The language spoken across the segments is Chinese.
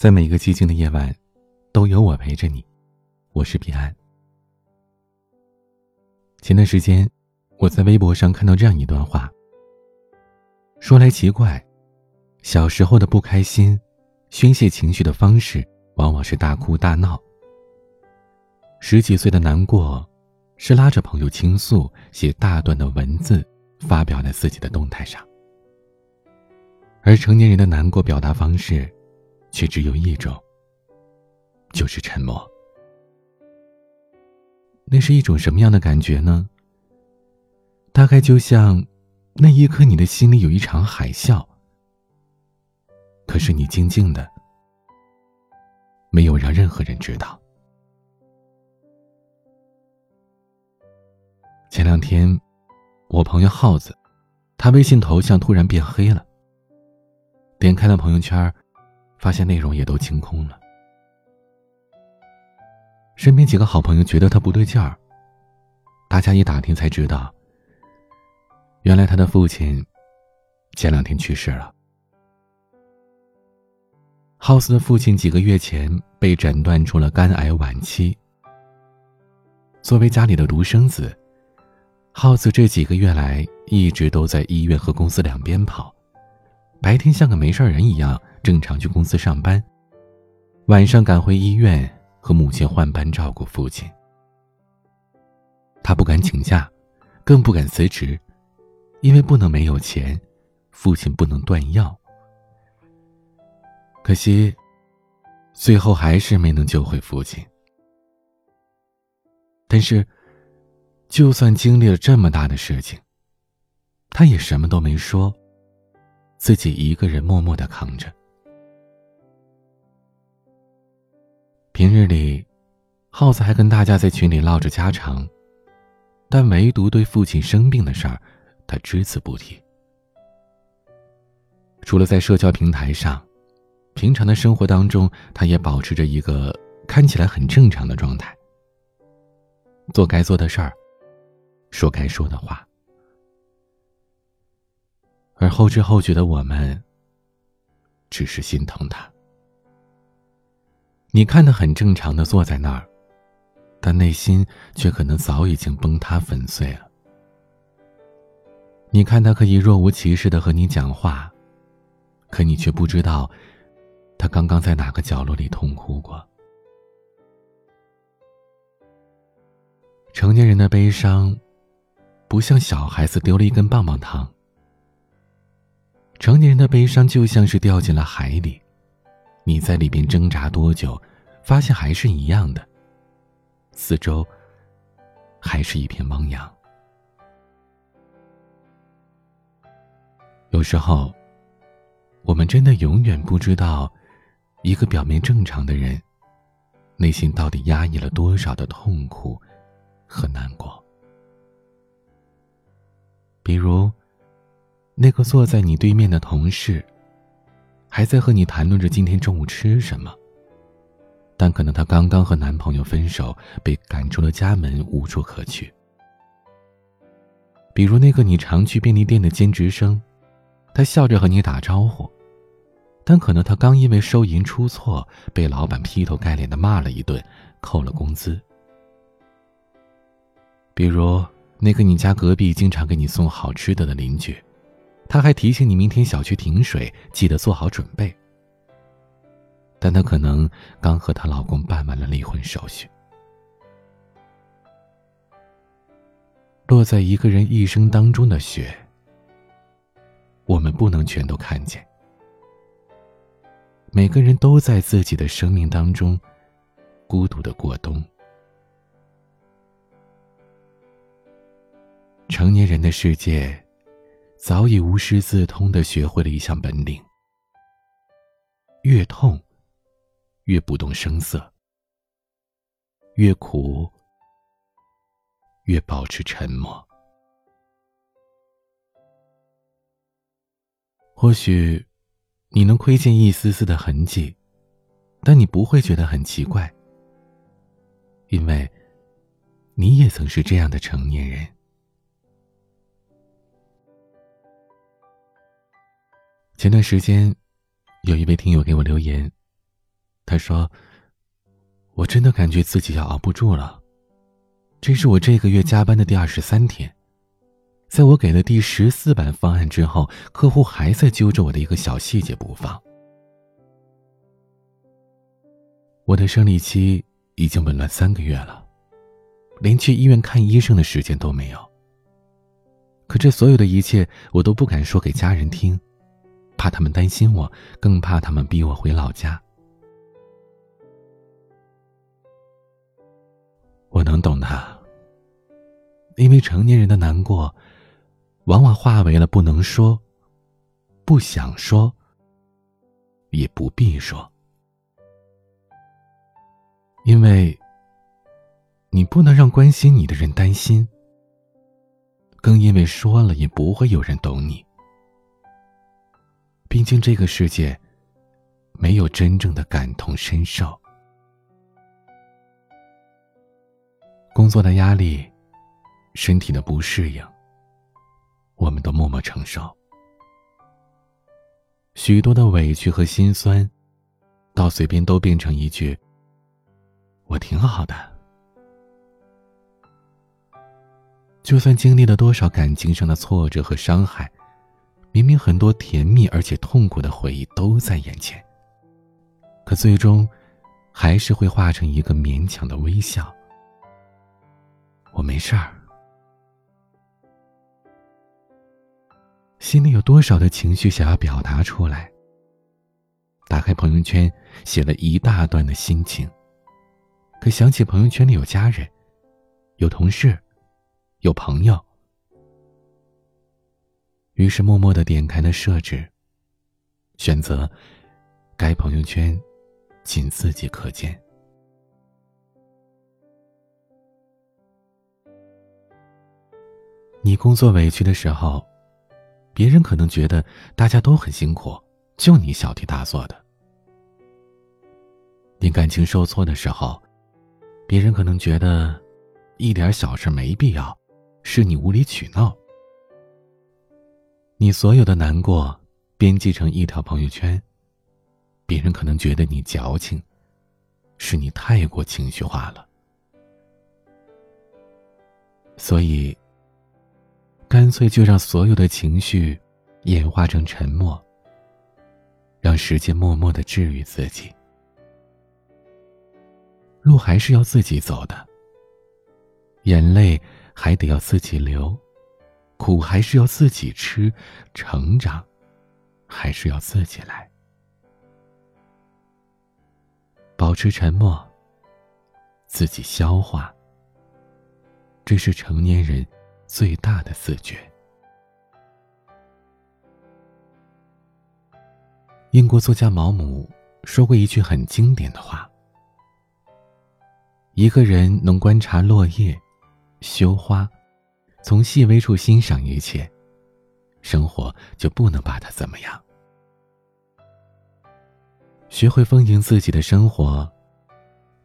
在每个寂静的夜晚，都有我陪着你。我是彼岸。前段时间，我在微博上看到这样一段话。说来奇怪，小时候的不开心，宣泄情绪的方式往往是大哭大闹；十几岁的难过，是拉着朋友倾诉，写大段的文字发表在自己的动态上；而成年人的难过表达方式。却只有一种，就是沉默。那是一种什么样的感觉呢？大概就像那一刻，你的心里有一场海啸，可是你静静的，没有让任何人知道。前两天，我朋友耗子，他微信头像突然变黑了。点开了朋友圈。发现内容也都清空了。身边几个好朋友觉得他不对劲儿，大家一打听才知道，原来他的父亲前两天去世了。浩斯的父亲几个月前被诊断出了肝癌晚期。作为家里的独生子，耗子这几个月来一直都在医院和公司两边跑，白天像个没事人一样。正常去公司上班，晚上赶回医院和母亲换班照顾父亲。他不敢请假，更不敢辞职，因为不能没有钱，父亲不能断药。可惜，最后还是没能救回父亲。但是，就算经历了这么大的事情，他也什么都没说，自己一个人默默的扛着。平日里，耗子还跟大家在群里唠着家常，但唯独对父亲生病的事儿，他只字不提。除了在社交平台上，平常的生活当中，他也保持着一个看起来很正常的状态，做该做的事儿，说该说的话。而后知后觉的我们，只是心疼他。你看他很正常的坐在那儿，但内心却可能早已经崩塌粉碎了。你看他可以若无其事的和你讲话，可你却不知道，他刚刚在哪个角落里痛哭过。成年人的悲伤，不像小孩子丢了一根棒棒糖。成年人的悲伤就像是掉进了海里。你在里边挣扎多久，发现还是一样的。四周还是一片汪洋。有时候，我们真的永远不知道，一个表面正常的人，内心到底压抑了多少的痛苦和难过。比如，那个坐在你对面的同事。还在和你谈论着今天中午吃什么，但可能她刚刚和男朋友分手，被赶出了家门，无处可去。比如那个你常去便利店的兼职生，他笑着和你打招呼，但可能他刚因为收银出错，被老板劈头盖脸的骂了一顿，扣了工资。比如那个你家隔壁经常给你送好吃的的邻居。他还提醒你明天小区停水，记得做好准备。但她可能刚和她老公办完了离婚手续。落在一个人一生当中的雪，我们不能全都看见。每个人都在自己的生命当中孤独的过冬。成年人的世界。早已无师自通的学会了一项本领：越痛，越不动声色；越苦，越保持沉默。或许，你能窥见一丝丝的痕迹，但你不会觉得很奇怪，因为，你也曾是这样的成年人。前段时间，有一位听友给我留言，他说：“我真的感觉自己要熬不住了。这是我这个月加班的第二十三天，在我给了第十四版方案之后，客户还在揪着我的一个小细节不放。我的生理期已经紊乱三个月了，连去医院看医生的时间都没有。可这所有的一切，我都不敢说给家人听。”怕他们担心我，更怕他们逼我回老家。我能懂他，因为成年人的难过，往往化为了不能说、不想说、也不必说，因为你不能让关心你的人担心，更因为说了也不会有人懂你。毕竟这个世界，没有真正的感同身受。工作的压力，身体的不适应，我们都默默承受。许多的委屈和心酸，到嘴边都变成一句：“我挺好的。”就算经历了多少感情上的挫折和伤害。明明很多甜蜜而且痛苦的回忆都在眼前，可最终，还是会化成一个勉强的微笑。我没事儿。心里有多少的情绪想要表达出来？打开朋友圈，写了一大段的心情，可想起朋友圈里有家人，有同事，有朋友。于是默默的点开了设置，选择该朋友圈仅自己可见。你工作委屈的时候，别人可能觉得大家都很辛苦，就你小题大做的；你感情受挫的时候，别人可能觉得一点小事没必要，是你无理取闹。你所有的难过，编辑成一条朋友圈，别人可能觉得你矫情，是你太过情绪化了。所以，干脆就让所有的情绪演化成沉默，让时间默默的治愈自己。路还是要自己走的，眼泪还得要自己流。苦还是要自己吃，成长还是要自己来。保持沉默，自己消化。这是成年人最大的自觉。英国作家毛姆说过一句很经典的话：“一个人能观察落叶，羞花。”从细微处欣赏一切，生活就不能把它怎么样。学会丰盈自己的生活，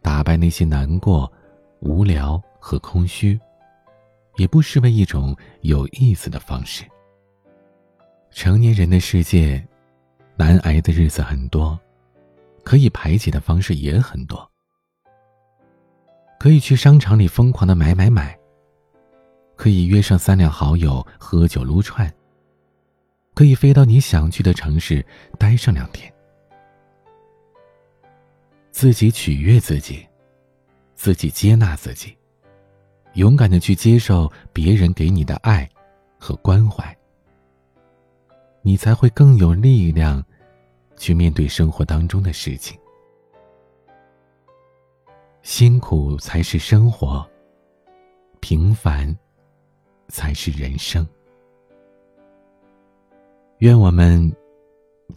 打败那些难过、无聊和空虚，也不失为一种有意思的方式。成年人的世界，难挨的日子很多，可以排解的方式也很多。可以去商场里疯狂的买买买。可以约上三两好友喝酒撸串。可以飞到你想去的城市待上两天。自己取悦自己，自己接纳自己，勇敢的去接受别人给你的爱和关怀，你才会更有力量去面对生活当中的事情。辛苦才是生活，平凡。才是人生。愿我们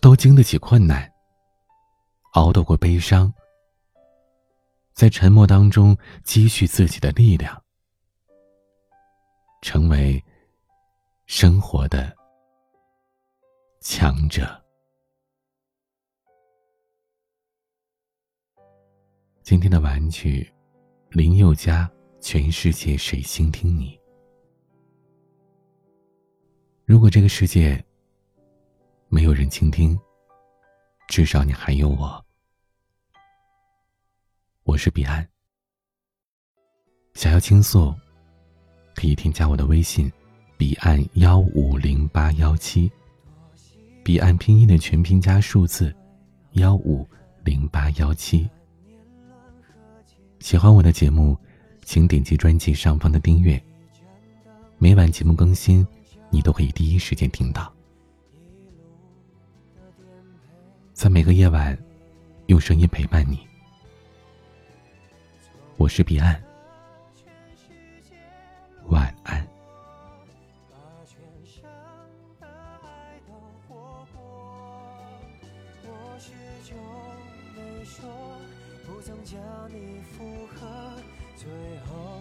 都经得起困难，熬得过悲伤，在沉默当中积蓄自己的力量，成为生活的强者。今天的玩具，林宥嘉，《全世界谁倾听你》。如果这个世界没有人倾听，至少你还有我。我是彼岸。想要倾诉，可以添加我的微信：彼岸幺五零八幺七。彼岸拼音的全拼加数字幺五零八幺七。喜欢我的节目，请点击专辑上方的订阅。每晚节目更新，你都可以第一时间听到。在每个夜晚，用声音陪伴你。我是彼岸，晚安。最后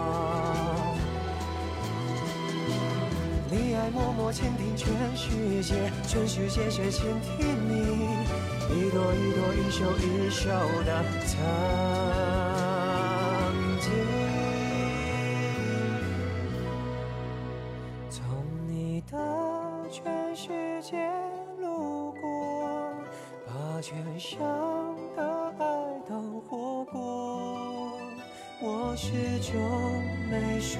默默倾听全世界，全世界却倾听你一朵一朵、一首一首的曾经。从你的全世界路过，把全生的爱都活过，我始终没说。